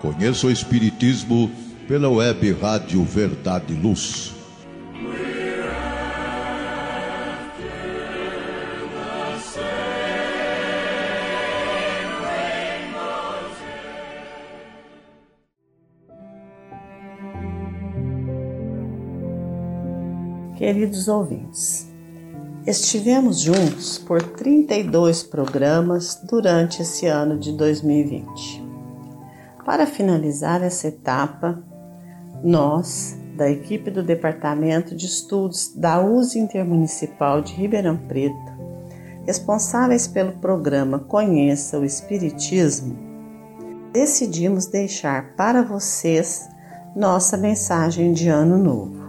Conheça o Espiritismo pela web Rádio Verdade e Luz. Queridos ouvintes, estivemos juntos por 32 programas durante esse ano de 2020. Para finalizar essa etapa, nós, da equipe do Departamento de Estudos da USE Intermunicipal de Ribeirão Preto, responsáveis pelo programa Conheça o Espiritismo, decidimos deixar para vocês nossa mensagem de Ano Novo.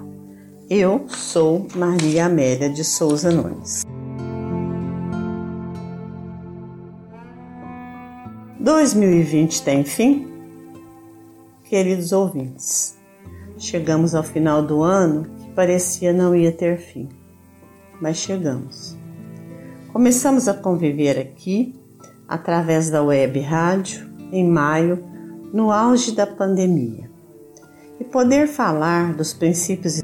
Eu sou Maria Amélia de Souza Nunes. 2020 tem fim? Queridos ouvintes, chegamos ao final do ano que parecia não ia ter fim, mas chegamos. Começamos a conviver aqui, através da web rádio, em maio, no auge da pandemia, e poder falar dos princípios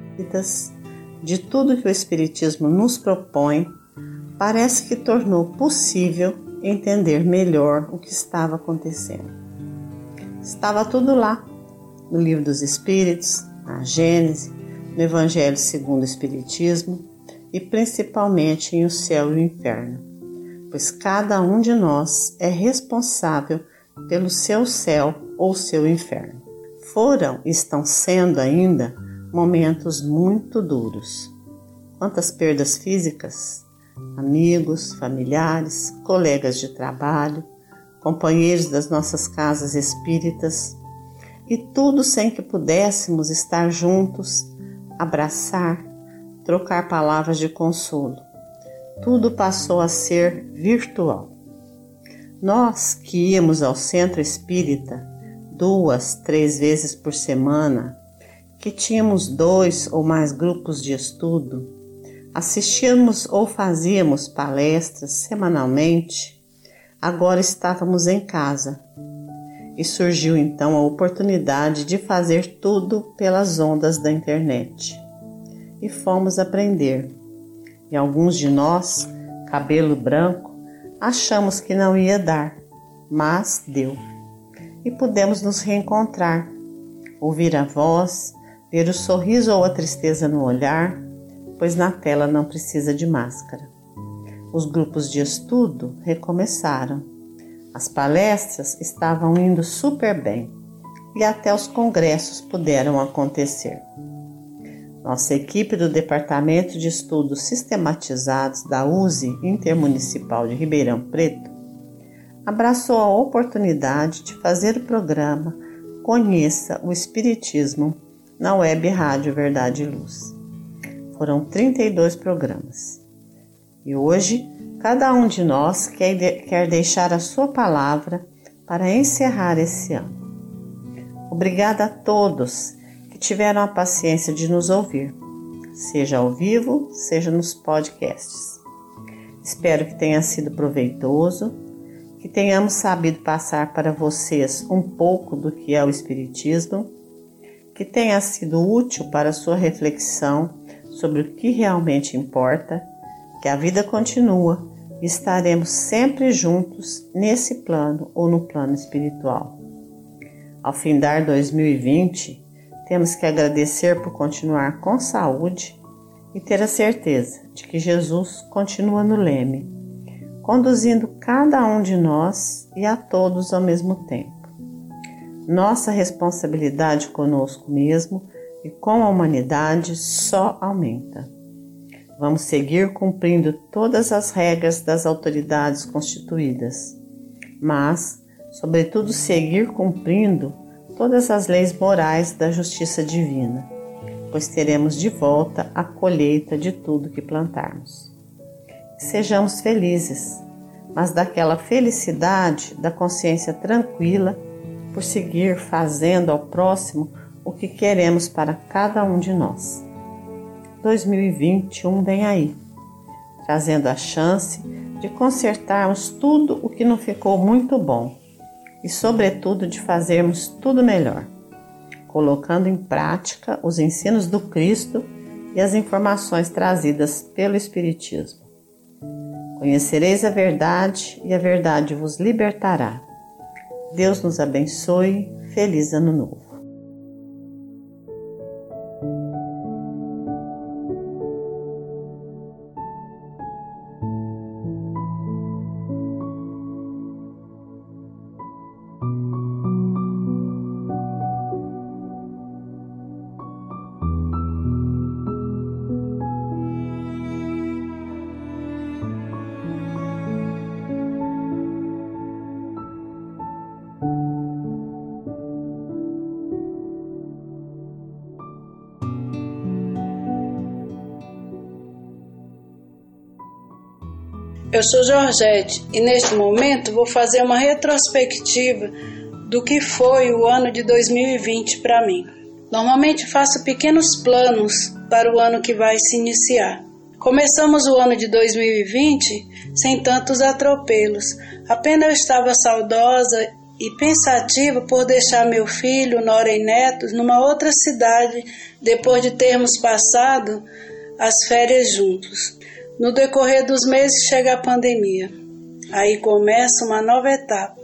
de tudo que o Espiritismo nos propõe, parece que tornou possível entender melhor o que estava acontecendo. Estava tudo lá, no Livro dos Espíritos, na Gênese, no Evangelho segundo o Espiritismo e principalmente em O Céu e o Inferno, pois cada um de nós é responsável pelo seu céu ou seu inferno. Foram e estão sendo ainda momentos muito duros. Quantas perdas físicas, amigos, familiares, colegas de trabalho, companheiros das nossas casas espíritas, e tudo sem que pudéssemos estar juntos, abraçar, trocar palavras de consolo. Tudo passou a ser virtual. Nós que íamos ao centro espírita duas, três vezes por semana, que tínhamos dois ou mais grupos de estudo, assistíamos ou fazíamos palestras semanalmente, agora estávamos em casa e surgiu então a oportunidade de fazer tudo pelas ondas da internet. E fomos aprender. E alguns de nós, cabelo branco, achamos que não ia dar, mas deu. E pudemos nos reencontrar, ouvir a voz, ver o sorriso ou a tristeza no olhar, pois na tela não precisa de máscara. Os grupos de estudo recomeçaram as palestras estavam indo super bem e até os congressos puderam acontecer. Nossa equipe do Departamento de Estudos Sistematizados da USE Intermunicipal de Ribeirão Preto abraçou a oportunidade de fazer o programa Conheça o Espiritismo na web Rádio Verdade e Luz. Foram 32 programas. E hoje Cada um de nós quer, quer deixar a sua palavra para encerrar esse ano. Obrigada a todos que tiveram a paciência de nos ouvir, seja ao vivo, seja nos podcasts. Espero que tenha sido proveitoso, que tenhamos sabido passar para vocês um pouco do que é o Espiritismo, que tenha sido útil para sua reflexão sobre o que realmente importa, que a vida continua estaremos sempre juntos nesse plano ou no plano espiritual. Ao findar 2020, temos que agradecer por continuar com saúde e ter a certeza de que Jesus continua no leme, conduzindo cada um de nós e a todos ao mesmo tempo. Nossa responsabilidade conosco mesmo e com a humanidade só aumenta. Vamos seguir cumprindo todas as regras das autoridades constituídas, mas, sobretudo, seguir cumprindo todas as leis morais da justiça divina, pois teremos de volta a colheita de tudo que plantarmos. Sejamos felizes, mas daquela felicidade da consciência tranquila por seguir fazendo ao próximo o que queremos para cada um de nós. 2021 vem aí, trazendo a chance de consertarmos tudo o que não ficou muito bom e, sobretudo, de fazermos tudo melhor, colocando em prática os ensinos do Cristo e as informações trazidas pelo Espiritismo. Conhecereis a verdade e a verdade vos libertará. Deus nos abençoe. Feliz Ano Novo. Eu sou Georgette e neste momento vou fazer uma retrospectiva do que foi o ano de 2020 para mim. Normalmente faço pequenos planos para o ano que vai se iniciar. Começamos o ano de 2020 sem tantos atropelos. Apenas eu estava saudosa e pensativa por deixar meu filho, Nora e netos numa outra cidade depois de termos passado as férias juntos. No decorrer dos meses chega a pandemia. Aí começa uma nova etapa.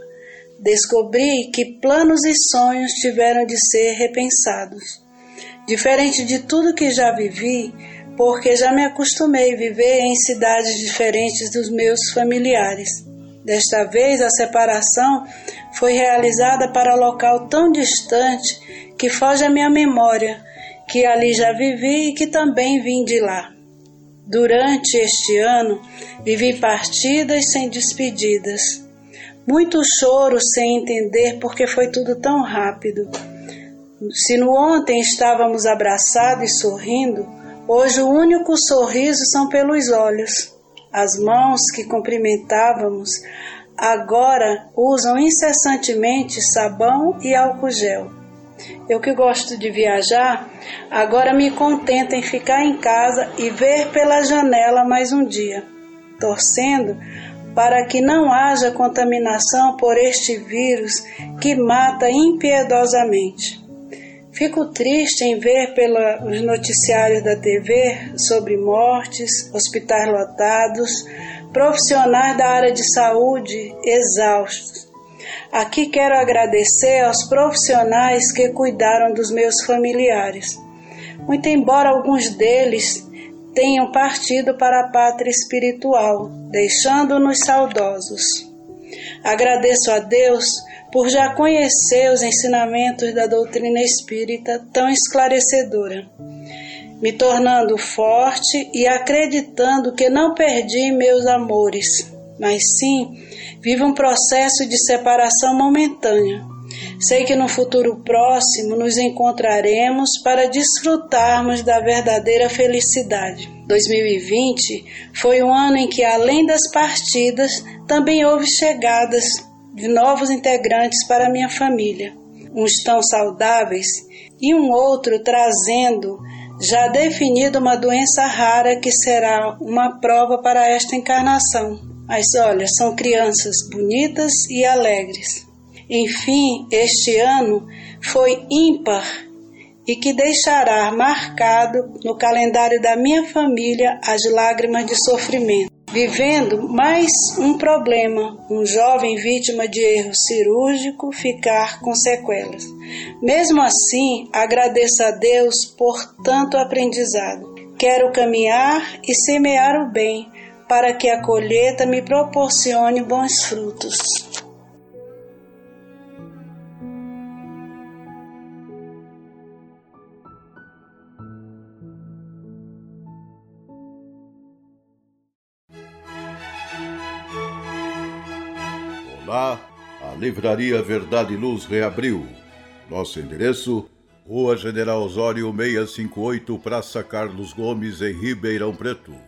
Descobri que planos e sonhos tiveram de ser repensados. Diferente de tudo que já vivi, porque já me acostumei a viver em cidades diferentes dos meus familiares. Desta vez, a separação foi realizada para local tão distante que foge à minha memória, que ali já vivi e que também vim de lá. Durante este ano, vivi partidas sem despedidas, muito choro sem entender porque foi tudo tão rápido. Se no ontem estávamos abraçados e sorrindo, hoje o único sorriso são pelos olhos. As mãos que cumprimentávamos agora usam incessantemente sabão e álcool gel. Eu que gosto de viajar, agora me contento em ficar em casa e ver pela janela mais um dia, torcendo para que não haja contaminação por este vírus que mata impiedosamente. Fico triste em ver pelos noticiários da TV sobre mortes, hospitais lotados, profissionais da área de saúde exaustos Aqui quero agradecer aos profissionais que cuidaram dos meus familiares. Muito embora alguns deles tenham partido para a pátria espiritual, deixando-nos saudosos. Agradeço a Deus por já conhecer os ensinamentos da doutrina espírita tão esclarecedora, me tornando forte e acreditando que não perdi meus amores, mas sim vive um processo de separação momentânea. Sei que no futuro próximo nos encontraremos para desfrutarmos da verdadeira felicidade. 2020 foi um ano em que, além das partidas, também houve chegadas de novos integrantes para minha família, uns tão saudáveis e um outro trazendo já definido uma doença rara que será uma prova para esta encarnação. Mas olha, são crianças bonitas e alegres. Enfim, este ano foi ímpar e que deixará marcado no calendário da minha família as lágrimas de sofrimento. Vivendo mais um problema, um jovem vítima de erro cirúrgico ficar com sequelas. Mesmo assim, agradeço a Deus por tanto aprendizado. Quero caminhar e semear o bem, para que a colheita me proporcione bons frutos. Olá, a Livraria Verdade e Luz reabriu. Nosso endereço: Rua General Osório 658, Praça Carlos Gomes, em Ribeirão Preto.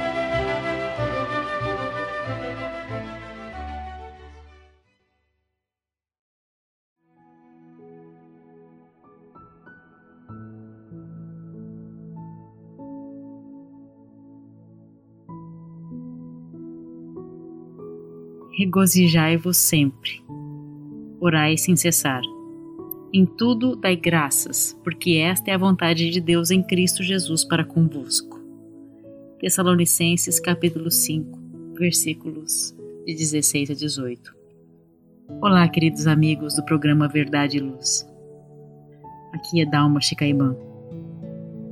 Regozijai-vos sempre. Orai sem cessar. Em tudo dai graças, porque esta é a vontade de Deus em Cristo Jesus para convosco. Tessalonicenses capítulo 5, versículos de 16 a 18. Olá, queridos amigos do programa Verdade e Luz. Aqui é Dalma Chicaiban.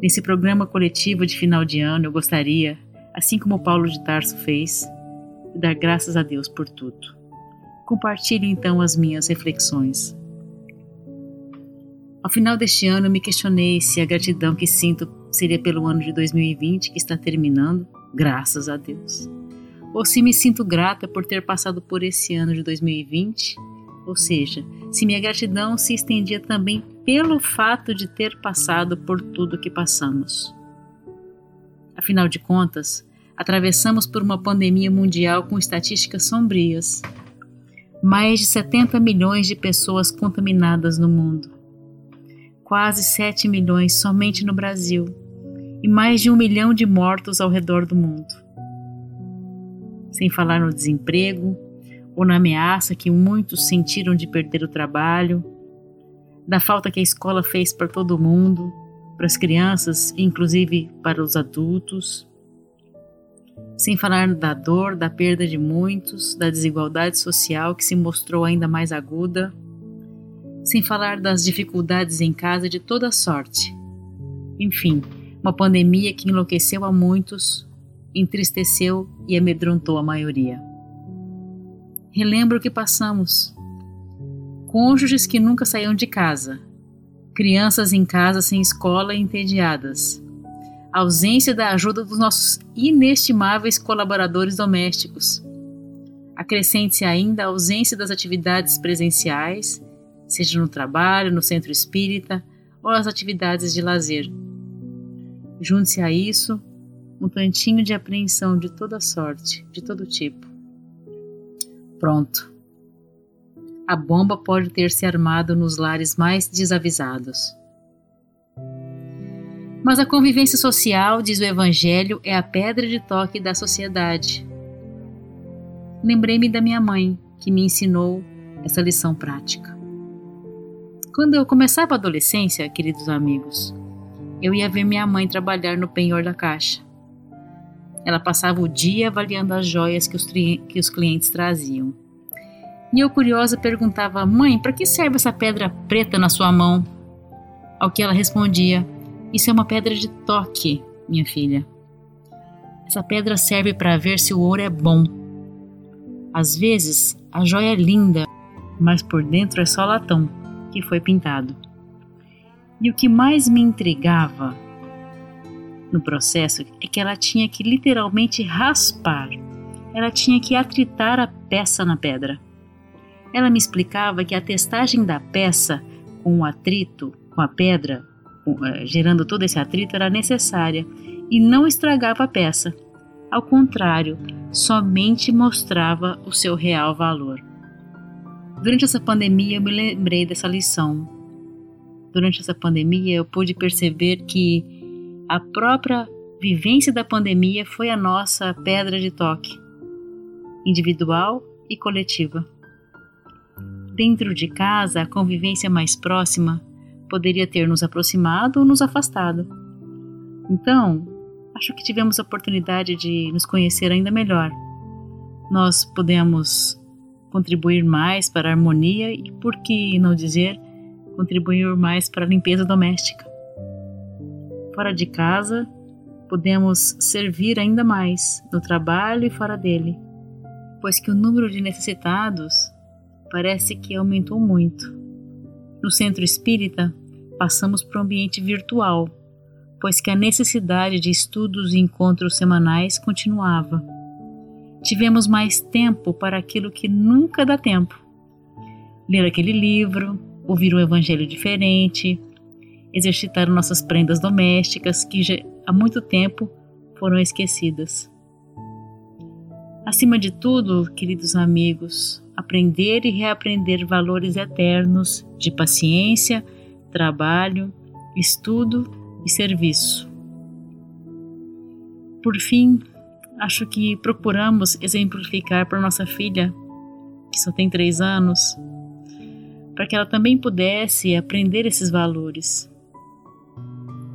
Nesse programa coletivo de final de ano, eu gostaria, assim como Paulo de Tarso fez, e dar graças a Deus por tudo. Compartilho então as minhas reflexões. Ao final deste ano, me questionei se a gratidão que sinto seria pelo ano de 2020 que está terminando, graças a Deus, ou se me sinto grata por ter passado por esse ano de 2020, ou seja, se minha gratidão se estendia também pelo fato de ter passado por tudo que passamos. Afinal de contas, atravessamos por uma pandemia mundial com estatísticas sombrias. Mais de 70 milhões de pessoas contaminadas no mundo. Quase 7 milhões somente no Brasil. E mais de um milhão de mortos ao redor do mundo. Sem falar no desemprego ou na ameaça que muitos sentiram de perder o trabalho, da falta que a escola fez para todo mundo, para as crianças, inclusive para os adultos sem falar da dor, da perda de muitos, da desigualdade social que se mostrou ainda mais aguda, sem falar das dificuldades em casa de toda sorte. Enfim, uma pandemia que enlouqueceu a muitos, entristeceu e amedrontou a maioria. Relembro o que passamos. Cônjuges que nunca saíam de casa, crianças em casa sem escola e entediadas, a ausência da ajuda dos nossos inestimáveis colaboradores domésticos. Acrescente-se ainda a ausência das atividades presenciais, seja no trabalho, no centro espírita ou as atividades de lazer. Junte-se a isso um tantinho de apreensão de toda sorte, de todo tipo. Pronto. A bomba pode ter se armado nos lares mais desavisados. Mas a convivência social, diz o Evangelho, é a pedra de toque da sociedade. Lembrei-me da minha mãe, que me ensinou essa lição prática. Quando eu começava a adolescência, queridos amigos, eu ia ver minha mãe trabalhar no penhor da caixa. Ela passava o dia avaliando as joias que os, que os clientes traziam. E eu, curiosa, perguntava: Mãe, para que serve essa pedra preta na sua mão? Ao que ela respondia: isso é uma pedra de toque, minha filha. Essa pedra serve para ver se o ouro é bom. Às vezes, a joia é linda, mas por dentro é só latão que foi pintado. E o que mais me intrigava no processo é que ela tinha que literalmente raspar, ela tinha que atritar a peça na pedra. Ela me explicava que a testagem da peça com o atrito, com a pedra, gerando todo esse atrito era necessária e não estragava a peça. Ao contrário, somente mostrava o seu real valor. Durante essa pandemia, eu me lembrei dessa lição. Durante essa pandemia, eu pude perceber que a própria vivência da pandemia foi a nossa pedra de toque, individual e coletiva. Dentro de casa, a convivência mais próxima poderia ter nos aproximado ou nos afastado. Então, acho que tivemos a oportunidade de nos conhecer ainda melhor. Nós podemos contribuir mais para a harmonia e, por que não dizer, contribuir mais para a limpeza doméstica. Fora de casa, podemos servir ainda mais no trabalho e fora dele, pois que o número de necessitados parece que aumentou muito. No centro espírita, passamos para o ambiente virtual, pois que a necessidade de estudos e encontros semanais continuava. Tivemos mais tempo para aquilo que nunca dá tempo: ler aquele livro, ouvir um evangelho diferente, exercitar nossas prendas domésticas que já há muito tempo foram esquecidas. Acima de tudo, queridos amigos, aprender e reaprender valores eternos de paciência, trabalho, estudo e serviço. Por fim, acho que procuramos exemplificar para nossa filha, que só tem três anos, para que ela também pudesse aprender esses valores.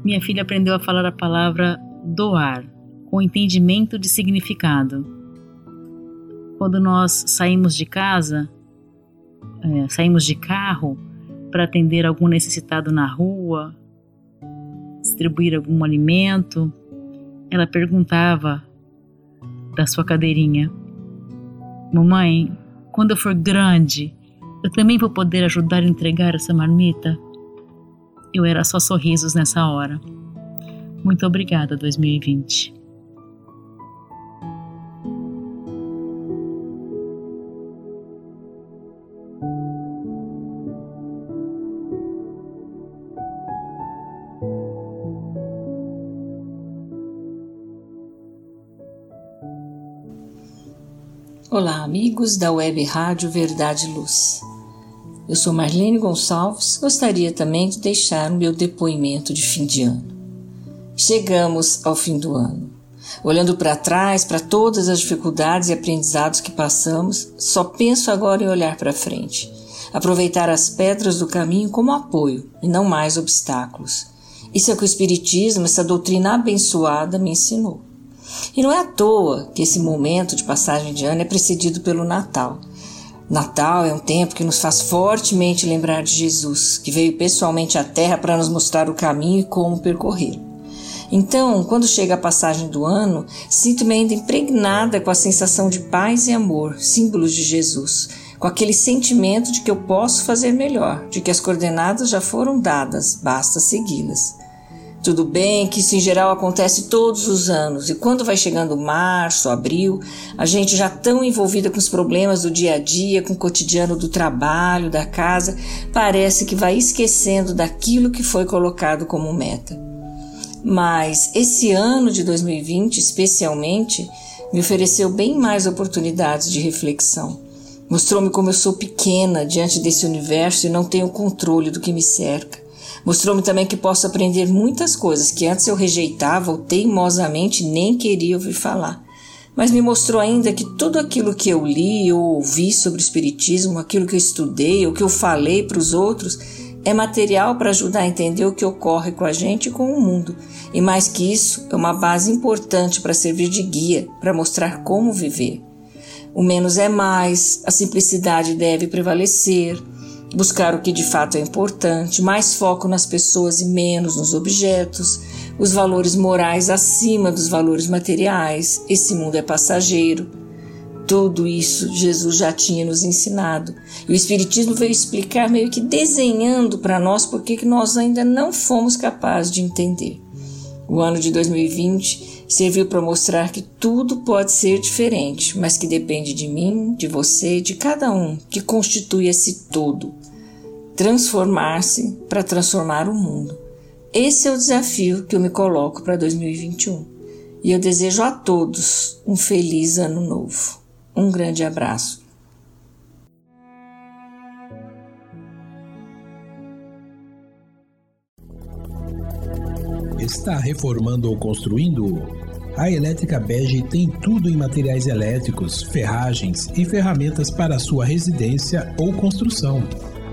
Minha filha aprendeu a falar a palavra doar, com entendimento de significado. Quando nós saímos de casa, é, saímos de carro para atender algum necessitado na rua, distribuir algum alimento, ela perguntava da sua cadeirinha: Mamãe, quando eu for grande, eu também vou poder ajudar a entregar essa marmita? Eu era só sorrisos nessa hora. Muito obrigada, 2020. Olá, amigos da Web Rádio Verdade Luz. Eu sou Marlene Gonçalves, gostaria também de deixar o meu depoimento de fim de ano. Chegamos ao fim do ano. Olhando para trás, para todas as dificuldades e aprendizados que passamos, só penso agora em olhar para frente, aproveitar as pedras do caminho como apoio e não mais obstáculos. Isso é o que o Espiritismo, essa doutrina abençoada, me ensinou. E não é à toa que esse momento de passagem de ano é precedido pelo Natal. Natal é um tempo que nos faz fortemente lembrar de Jesus, que veio pessoalmente à Terra para nos mostrar o caminho e como percorrer. Então, quando chega a passagem do ano, sinto-me ainda impregnada com a sensação de paz e amor, símbolos de Jesus, com aquele sentimento de que eu posso fazer melhor, de que as coordenadas já foram dadas, basta segui-las. Tudo bem que isso em geral acontece todos os anos, e quando vai chegando março, abril, a gente já tão envolvida com os problemas do dia a dia, com o cotidiano do trabalho, da casa, parece que vai esquecendo daquilo que foi colocado como meta. Mas esse ano de 2020, especialmente, me ofereceu bem mais oportunidades de reflexão. Mostrou-me como eu sou pequena diante desse universo e não tenho controle do que me cerca. Mostrou-me também que posso aprender muitas coisas que antes eu rejeitava ou teimosamente nem queria ouvir falar. Mas me mostrou ainda que tudo aquilo que eu li ou ouvi sobre o Espiritismo, aquilo que eu estudei ou que eu falei para os outros, é material para ajudar a entender o que ocorre com a gente e com o mundo. E mais que isso, é uma base importante para servir de guia, para mostrar como viver. O menos é mais, a simplicidade deve prevalecer, buscar o que de fato é importante, mais foco nas pessoas e menos nos objetos, os valores morais acima dos valores materiais. Esse mundo é passageiro. Tudo isso Jesus já tinha nos ensinado. E o Espiritismo veio explicar, meio que desenhando para nós, porque que nós ainda não fomos capazes de entender. O ano de 2020 serviu para mostrar que tudo pode ser diferente, mas que depende de mim, de você, de cada um que constitui esse todo. Transformar-se para transformar o mundo. Esse é o desafio que eu me coloco para 2021. E eu desejo a todos um feliz ano novo. Um grande abraço. Está reformando ou construindo? A Elétrica Bege tem tudo em materiais elétricos, ferragens e ferramentas para sua residência ou construção.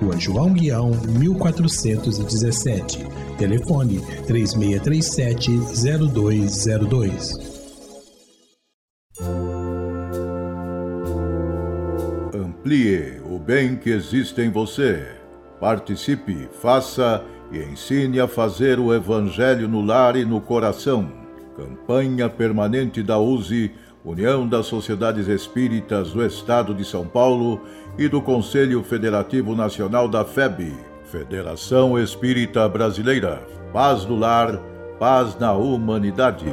Rua João Guião, 1417. Telefone 3637-0202. Amplie o bem que existe em você. Participe, faça e ensine a fazer o Evangelho no lar e no coração. Campanha permanente da USE, União das Sociedades Espíritas do Estado de São Paulo e do Conselho Federativo Nacional da FEB, Federação Espírita Brasileira. Paz no lar, paz na humanidade.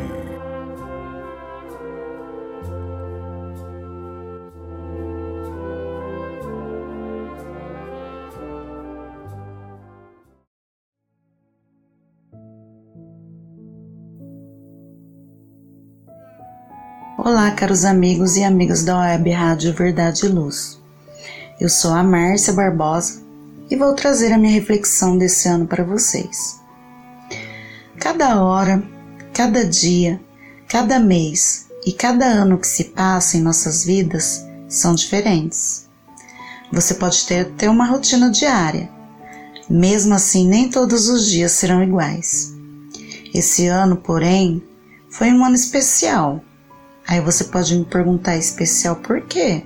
Olá, caros amigos e amigas da Web Rádio Verdade e Luz. Eu sou a Márcia Barbosa e vou trazer a minha reflexão desse ano para vocês. Cada hora, cada dia, cada mês e cada ano que se passa em nossas vidas são diferentes. Você pode ter até uma rotina diária, mesmo assim, nem todos os dias serão iguais. Esse ano, porém, foi um ano especial Aí você pode me perguntar especial por quê?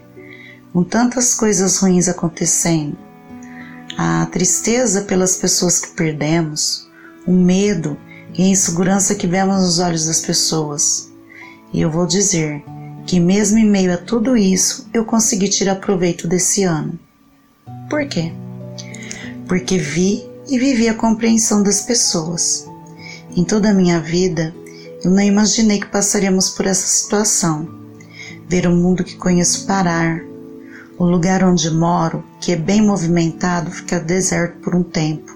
Com tantas coisas ruins acontecendo, a tristeza pelas pessoas que perdemos, o medo e a insegurança que vemos nos olhos das pessoas. E eu vou dizer que, mesmo em meio a tudo isso, eu consegui tirar proveito desse ano. Por quê? Porque vi e vivi a compreensão das pessoas. Em toda a minha vida, eu não imaginei que passaríamos por essa situação. Ver o mundo que conheço parar, o lugar onde moro, que é bem movimentado, ficar deserto por um tempo.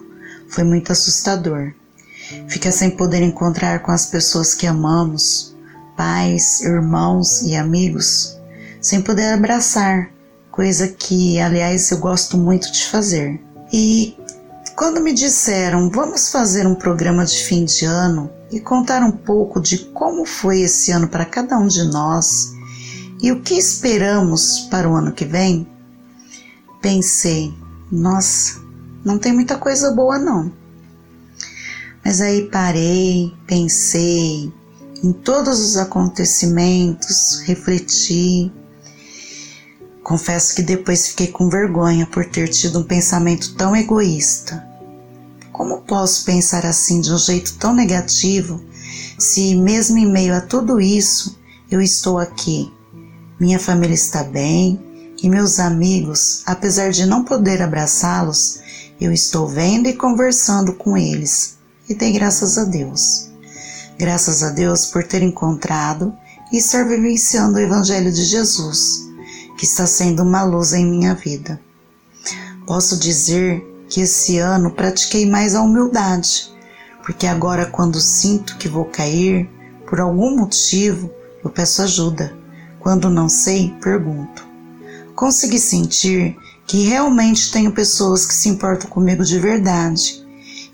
Foi muito assustador. Ficar sem poder encontrar com as pessoas que amamos, pais, irmãos e amigos, sem poder abraçar, coisa que, aliás, eu gosto muito de fazer. E quando me disseram, vamos fazer um programa de fim de ano, e contar um pouco de como foi esse ano para cada um de nós e o que esperamos para o ano que vem, pensei, nossa, não tem muita coisa boa não. Mas aí parei, pensei em todos os acontecimentos, refleti. Confesso que depois fiquei com vergonha por ter tido um pensamento tão egoísta como posso pensar assim de um jeito tão negativo se, mesmo em meio a tudo isso, eu estou aqui? Minha família está bem e meus amigos, apesar de não poder abraçá-los, eu estou vendo e conversando com eles e dei graças a Deus. Graças a Deus por ter encontrado e estar vivenciando o Evangelho de Jesus, que está sendo uma luz em minha vida. Posso dizer que esse ano pratiquei mais a humildade, porque agora, quando sinto que vou cair, por algum motivo, eu peço ajuda. Quando não sei, pergunto. Consegui sentir que realmente tenho pessoas que se importam comigo de verdade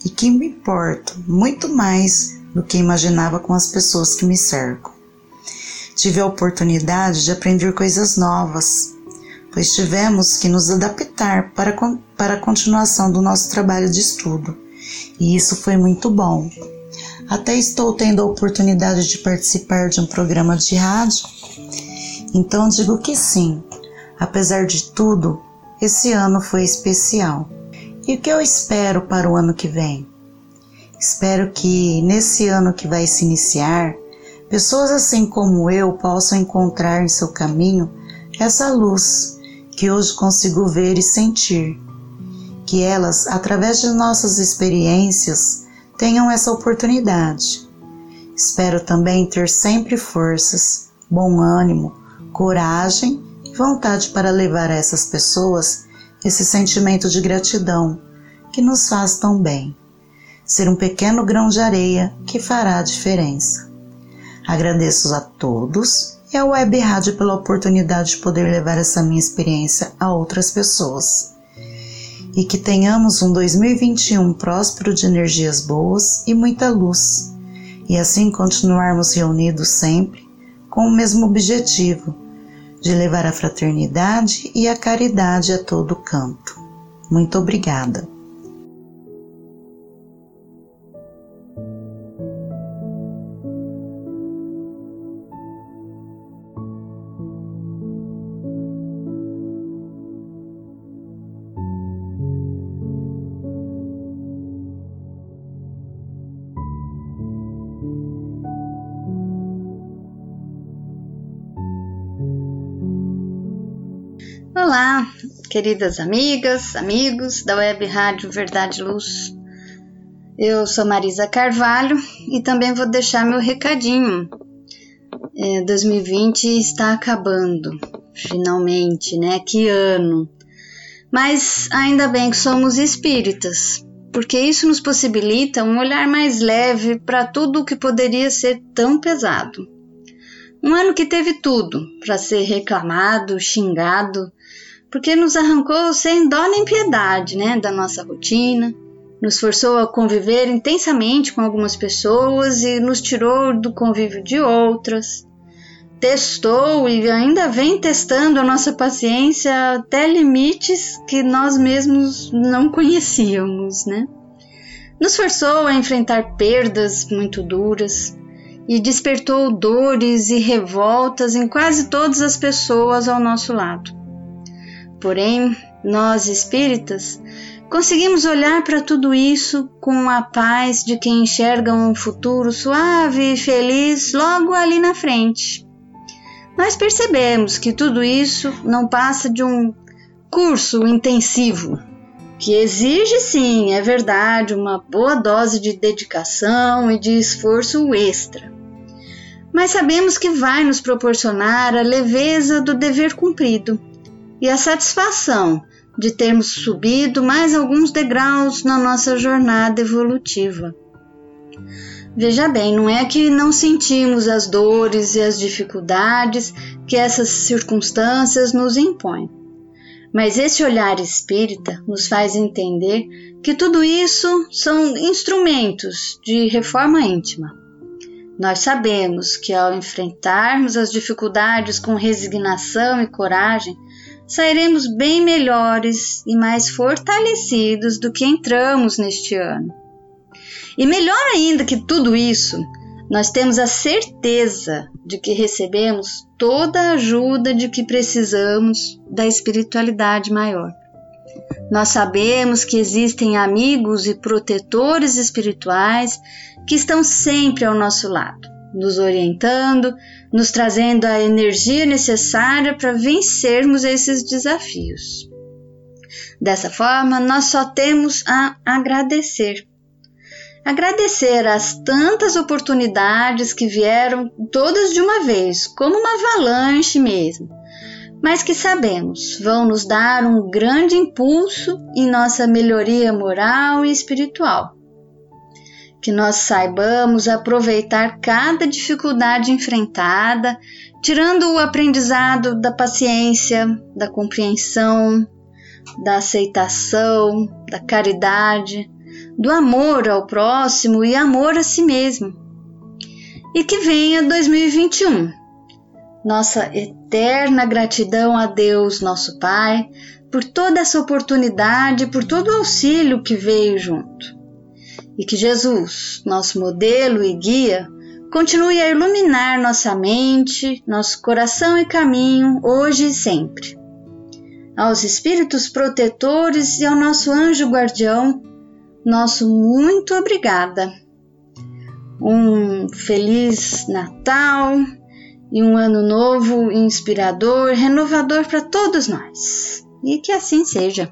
e que me importam muito mais do que imaginava com as pessoas que me cercam. Tive a oportunidade de aprender coisas novas, pois tivemos que nos adaptar para, para a continuação do nosso trabalho de estudo, e isso foi muito bom. Até estou tendo a oportunidade de participar de um programa de rádio, então digo que sim, apesar de tudo, esse ano foi especial. E o que eu espero para o ano que vem? Espero que nesse ano que vai se iniciar, pessoas assim como eu possam encontrar em seu caminho essa luz que hoje consigo ver e sentir. Que elas, através de nossas experiências, tenham essa oportunidade. Espero também ter sempre forças, bom ânimo, coragem e vontade para levar a essas pessoas esse sentimento de gratidão que nos faz tão bem. Ser um pequeno grão de areia que fará a diferença. Agradeço a todos e ao Web Rádio pela oportunidade de poder levar essa minha experiência a outras pessoas. E que tenhamos um 2021 próspero de energias boas e muita luz, e assim continuarmos reunidos sempre com o mesmo objetivo de levar a fraternidade e a caridade a todo canto. Muito obrigada. Olá, queridas amigas, amigos da Web Rádio Verdade Luz. Eu sou Marisa Carvalho e também vou deixar meu recadinho. É, 2020 está acabando, finalmente, né? Que ano! Mas ainda bem que somos espíritas, porque isso nos possibilita um olhar mais leve para tudo o que poderia ser tão pesado. Um ano que teve tudo para ser reclamado, xingado, porque nos arrancou sem dó nem piedade, né, da nossa rotina, nos forçou a conviver intensamente com algumas pessoas e nos tirou do convívio de outras. Testou e ainda vem testando a nossa paciência até limites que nós mesmos não conhecíamos, né? Nos forçou a enfrentar perdas muito duras e despertou dores e revoltas em quase todas as pessoas ao nosso lado. Porém, nós espíritas conseguimos olhar para tudo isso com a paz de quem enxerga um futuro suave e feliz logo ali na frente. Nós percebemos que tudo isso não passa de um curso intensivo, que exige sim, é verdade, uma boa dose de dedicação e de esforço extra. Mas sabemos que vai nos proporcionar a leveza do dever cumprido e a satisfação de termos subido mais alguns degraus na nossa jornada evolutiva. Veja bem, não é que não sentimos as dores e as dificuldades que essas circunstâncias nos impõem. Mas esse olhar espírita nos faz entender que tudo isso são instrumentos de reforma íntima. Nós sabemos que ao enfrentarmos as dificuldades com resignação e coragem, sairemos bem melhores e mais fortalecidos do que entramos neste ano. E melhor ainda que tudo isso, nós temos a certeza de que recebemos toda a ajuda de que precisamos da espiritualidade maior. Nós sabemos que existem amigos e protetores espirituais que estão sempre ao nosso lado nos orientando, nos trazendo a energia necessária para vencermos esses desafios. Dessa forma, nós só temos a agradecer. Agradecer as tantas oportunidades que vieram todas de uma vez, como uma avalanche mesmo, mas que sabemos vão nos dar um grande impulso em nossa melhoria moral e espiritual que nós saibamos aproveitar cada dificuldade enfrentada, tirando o aprendizado da paciência, da compreensão, da aceitação, da caridade, do amor ao próximo e amor a si mesmo. E que venha 2021. Nossa eterna gratidão a Deus, nosso Pai, por toda essa oportunidade, por todo o auxílio que veio junto e que Jesus, nosso modelo e guia, continue a iluminar nossa mente, nosso coração e caminho hoje e sempre. Aos espíritos protetores e ao nosso anjo guardião, nosso muito obrigada. Um feliz Natal e um ano novo inspirador, renovador para todos nós. E que assim seja.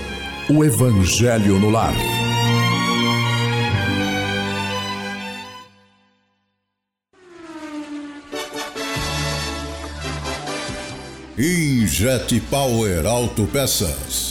o Evangelho no lar. Injet Power Autopeças. Há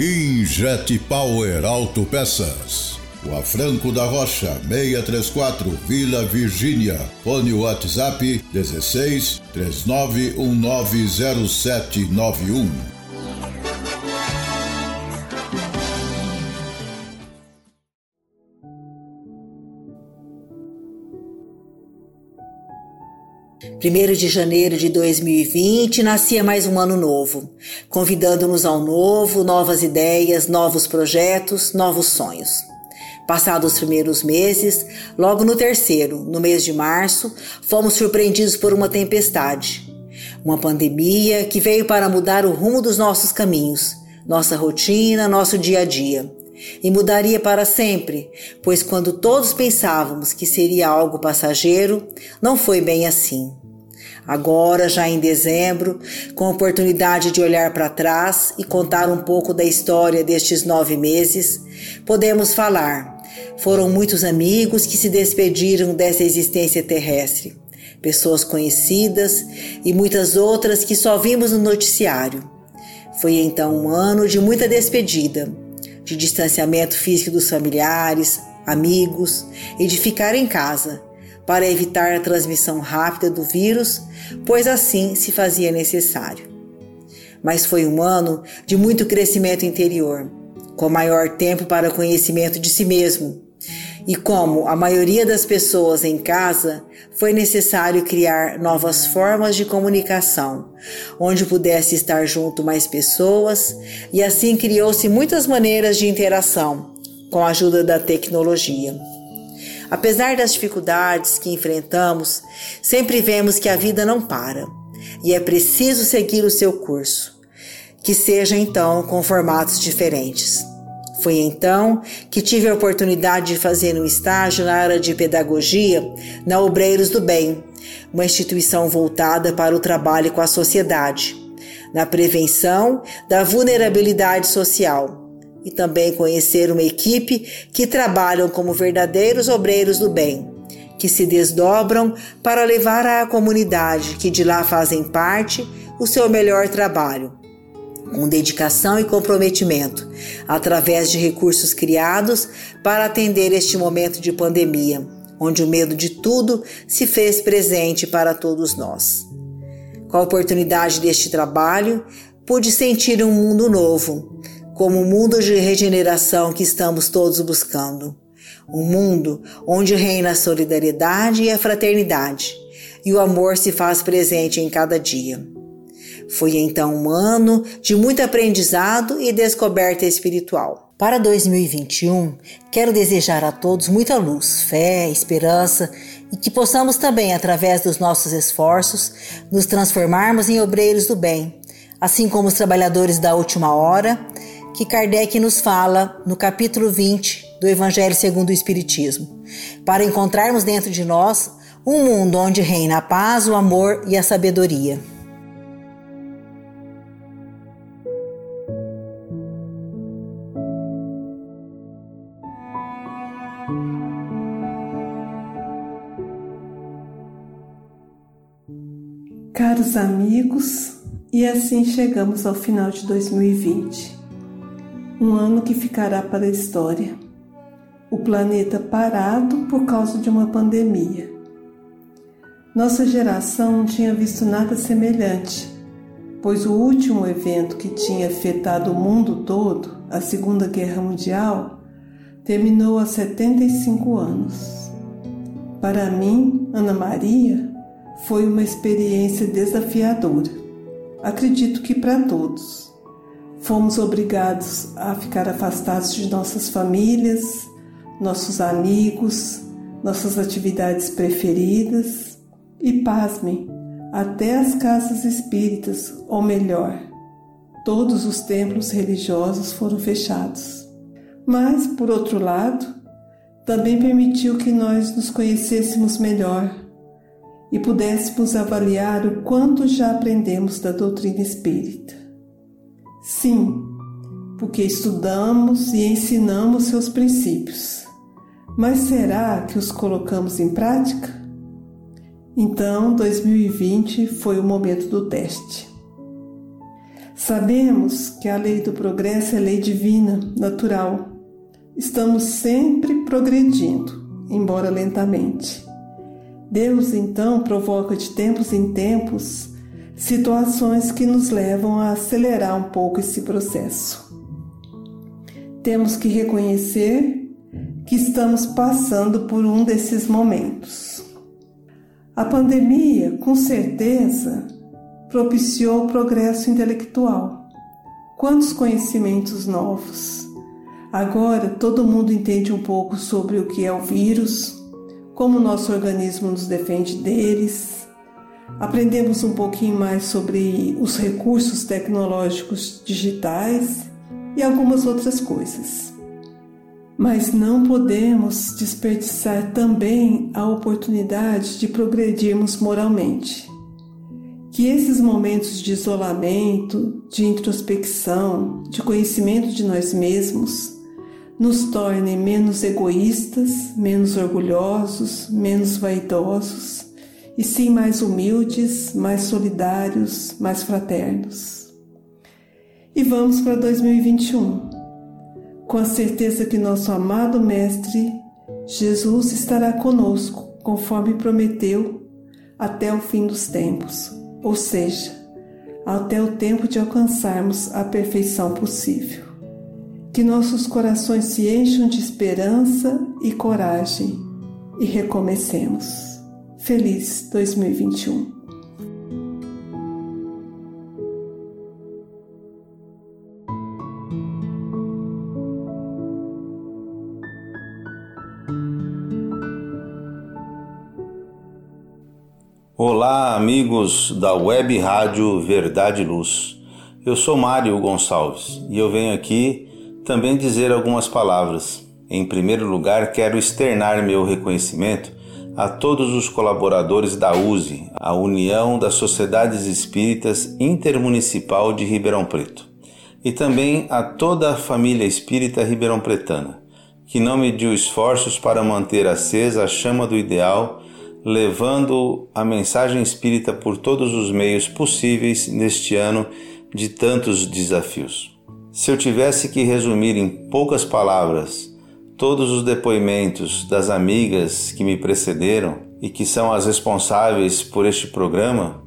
Injet Power Autopeças. Rua Franco da Rocha, 634, Vila Virgínia. Fone WhatsApp 16 39190791. Primeiro de janeiro de 2020 nascia mais um ano novo, convidando-nos ao novo, novas ideias, novos projetos, novos sonhos. Passados os primeiros meses, logo no terceiro, no mês de março, fomos surpreendidos por uma tempestade. Uma pandemia que veio para mudar o rumo dos nossos caminhos, nossa rotina, nosso dia a dia. E mudaria para sempre, pois quando todos pensávamos que seria algo passageiro, não foi bem assim. Agora, já em dezembro, com a oportunidade de olhar para trás e contar um pouco da história destes nove meses, podemos falar. Foram muitos amigos que se despediram dessa existência terrestre, pessoas conhecidas e muitas outras que só vimos no noticiário. Foi então um ano de muita despedida de distanciamento físico dos familiares, amigos e de ficar em casa para evitar a transmissão rápida do vírus, pois assim se fazia necessário. Mas foi um ano de muito crescimento interior, com maior tempo para conhecimento de si mesmo. E como a maioria das pessoas em casa, foi necessário criar novas formas de comunicação, onde pudesse estar junto mais pessoas, e assim criou-se muitas maneiras de interação com a ajuda da tecnologia. Apesar das dificuldades que enfrentamos, sempre vemos que a vida não para e é preciso seguir o seu curso, que seja então com formatos diferentes. Foi então que tive a oportunidade de fazer um estágio na área de pedagogia na Obreiros do Bem, uma instituição voltada para o trabalho com a sociedade, na prevenção da vulnerabilidade social e também conhecer uma equipe que trabalham como verdadeiros obreiros do bem, que se desdobram para levar à comunidade que de lá fazem parte o seu melhor trabalho com dedicação e comprometimento, através de recursos criados para atender este momento de pandemia, onde o medo de tudo se fez presente para todos nós. Com a oportunidade deste trabalho, pude sentir um mundo novo, como o mundo de regeneração que estamos todos buscando. Um mundo onde reina a solidariedade e a fraternidade, e o amor se faz presente em cada dia. Foi então um ano de muito aprendizado e descoberta espiritual. Para 2021, quero desejar a todos muita luz, fé, esperança e que possamos também, através dos nossos esforços, nos transformarmos em obreiros do bem, assim como os trabalhadores da última hora, que Kardec nos fala no capítulo 20 do Evangelho segundo o Espiritismo, para encontrarmos dentro de nós um mundo onde reina a paz, o amor e a sabedoria. Amigos, e assim chegamos ao final de 2020. Um ano que ficará para a história. O planeta parado por causa de uma pandemia. Nossa geração não tinha visto nada semelhante, pois o último evento que tinha afetado o mundo todo, a Segunda Guerra Mundial, terminou há 75 anos. Para mim, Ana Maria, foi uma experiência desafiadora. Acredito que para todos. Fomos obrigados a ficar afastados de nossas famílias, nossos amigos, nossas atividades preferidas e, pasmem, até as casas espíritas, ou melhor, todos os templos religiosos foram fechados. Mas, por outro lado, também permitiu que nós nos conhecêssemos melhor e pudéssemos avaliar o quanto já aprendemos da doutrina espírita. Sim, porque estudamos e ensinamos seus princípios. Mas será que os colocamos em prática? Então, 2020 foi o momento do teste. Sabemos que a lei do progresso é lei divina, natural. Estamos sempre progredindo, embora lentamente. Deus então provoca de tempos em tempos situações que nos levam a acelerar um pouco esse processo. Temos que reconhecer que estamos passando por um desses momentos. A pandemia, com certeza, propiciou o progresso intelectual. Quantos conhecimentos novos! Agora todo mundo entende um pouco sobre o que é o vírus, como nosso organismo nos defende deles. Aprendemos um pouquinho mais sobre os recursos tecnológicos digitais e algumas outras coisas. Mas não podemos desperdiçar também a oportunidade de progredirmos moralmente. Que esses momentos de isolamento, de introspecção, de conhecimento de nós mesmos, nos tornem menos egoístas, menos orgulhosos, menos vaidosos, e sim mais humildes, mais solidários, mais fraternos. E vamos para 2021, com a certeza que nosso amado Mestre Jesus estará conosco, conforme prometeu, até o fim dos tempos, ou seja, até o tempo de alcançarmos a perfeição possível que nossos corações se encham de esperança e coragem e recomecemos. Feliz 2021. Olá, amigos da Web Rádio Verdade e Luz. Eu sou Mário Gonçalves e eu venho aqui também dizer algumas palavras. Em primeiro lugar, quero externar meu reconhecimento a todos os colaboradores da USE, a União das Sociedades Espíritas Intermunicipal de Ribeirão Preto, e também a toda a família espírita ribeirão pretana, que não mediu esforços para manter acesa a chama do ideal, levando a mensagem espírita por todos os meios possíveis neste ano de tantos desafios. Se eu tivesse que resumir em poucas palavras todos os depoimentos das amigas que me precederam e que são as responsáveis por este programa,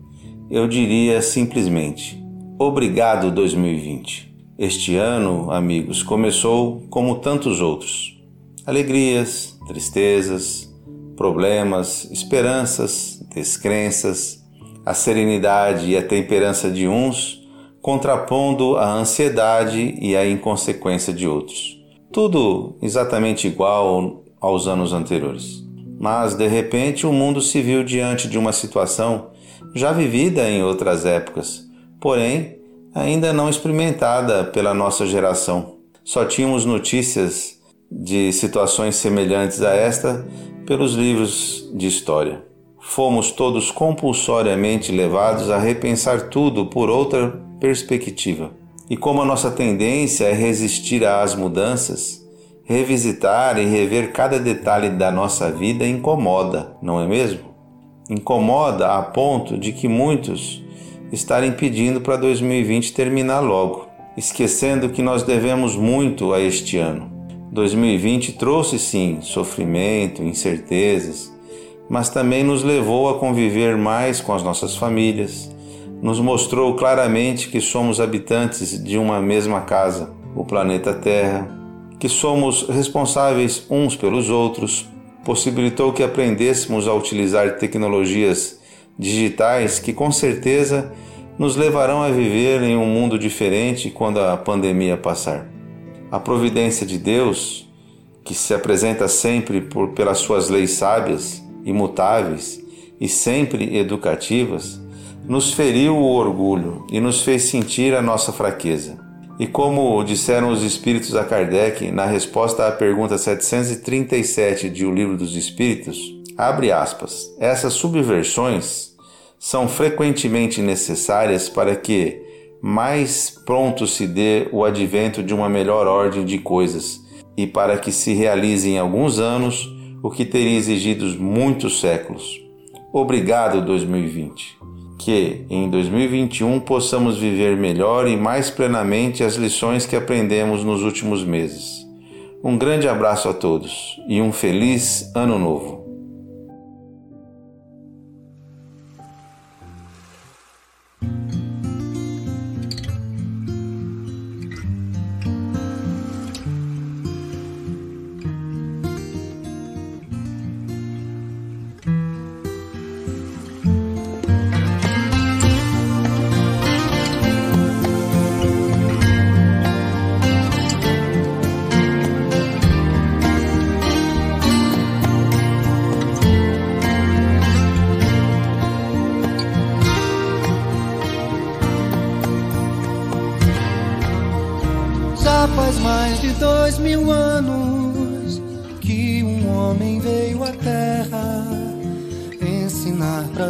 eu diria simplesmente: Obrigado 2020. Este ano, amigos, começou como tantos outros. Alegrias, tristezas, problemas, esperanças, descrenças, a serenidade e a temperança de uns contrapondo a ansiedade e a inconsequência de outros. Tudo exatamente igual aos anos anteriores. Mas, de repente, o mundo se viu diante de uma situação já vivida em outras épocas, porém ainda não experimentada pela nossa geração. Só tínhamos notícias de situações semelhantes a esta pelos livros de história. Fomos todos compulsoriamente levados a repensar tudo por outra perspectiva. E como a nossa tendência é resistir às mudanças, revisitar e rever cada detalhe da nossa vida incomoda, não é mesmo? incomoda a ponto de que muitos estarem pedindo para 2020 terminar logo, esquecendo que nós devemos muito a este ano. 2020 trouxe sim sofrimento, incertezas, mas também nos levou a conviver mais com as nossas famílias, nos mostrou claramente que somos habitantes de uma mesma casa, o planeta Terra, que somos responsáveis uns pelos outros, possibilitou que aprendêssemos a utilizar tecnologias digitais que com certeza nos levarão a viver em um mundo diferente quando a pandemia passar. A providência de Deus, que se apresenta sempre por, pelas suas leis sábias, imutáveis e sempre educativas, nos feriu o orgulho e nos fez sentir a nossa fraqueza. E como disseram os espíritos a Kardec na resposta à pergunta 737 de O Livro dos Espíritos, abre aspas, essas subversões são frequentemente necessárias para que mais pronto se dê o advento de uma melhor ordem de coisas e para que se realize em alguns anos o que teria exigido muitos séculos. Obrigado 2020 que em 2021 possamos viver melhor e mais plenamente as lições que aprendemos nos últimos meses. Um grande abraço a todos e um feliz Ano Novo!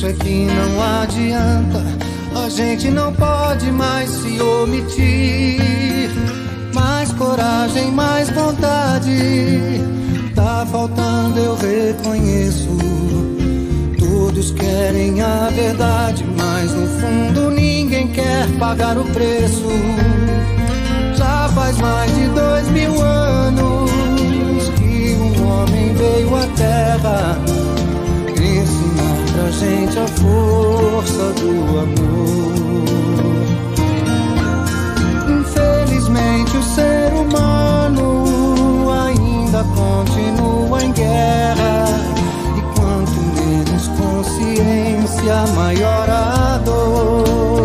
Isso é que não adianta, a gente não pode mais se omitir. Mais coragem, mais vontade, tá faltando, eu reconheço. Todos querem a verdade, mas no fundo ninguém quer pagar o preço faz mais de dois mil anos que um homem veio à Terra força do amor. Infelizmente, o ser humano ainda continua em guerra. E quanto menos consciência, maior a dor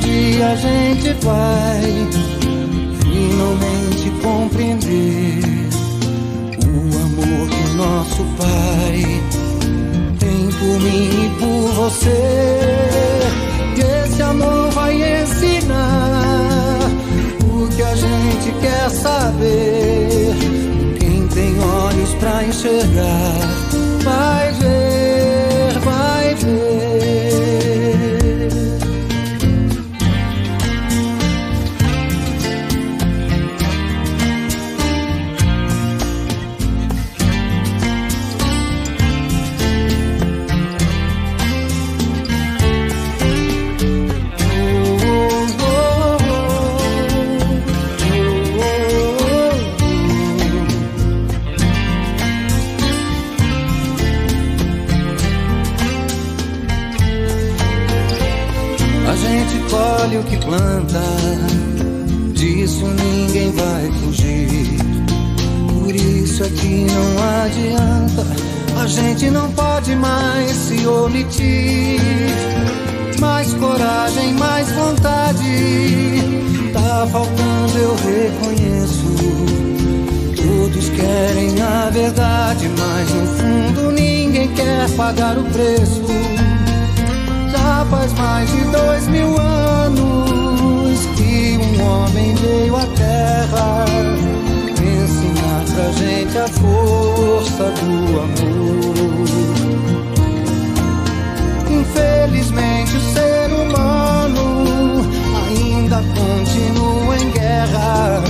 dia a gente vai finalmente compreender o amor que o nosso Pai mim e por você. E esse amor vai ensinar o que a gente quer saber. Quem tem olhos para enxergar vai que não adianta, a gente não pode mais se omitir. Mais coragem, mais vontade, tá faltando, eu reconheço Todos querem a verdade, mas no fundo ninguém quer pagar o preço. Já faz mais de dois mil anos que um homem veio à Terra pra gente a força do amor. Infelizmente, o ser humano ainda continua em guerra.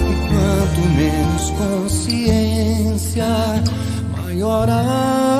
E quanto menos consciência, maior a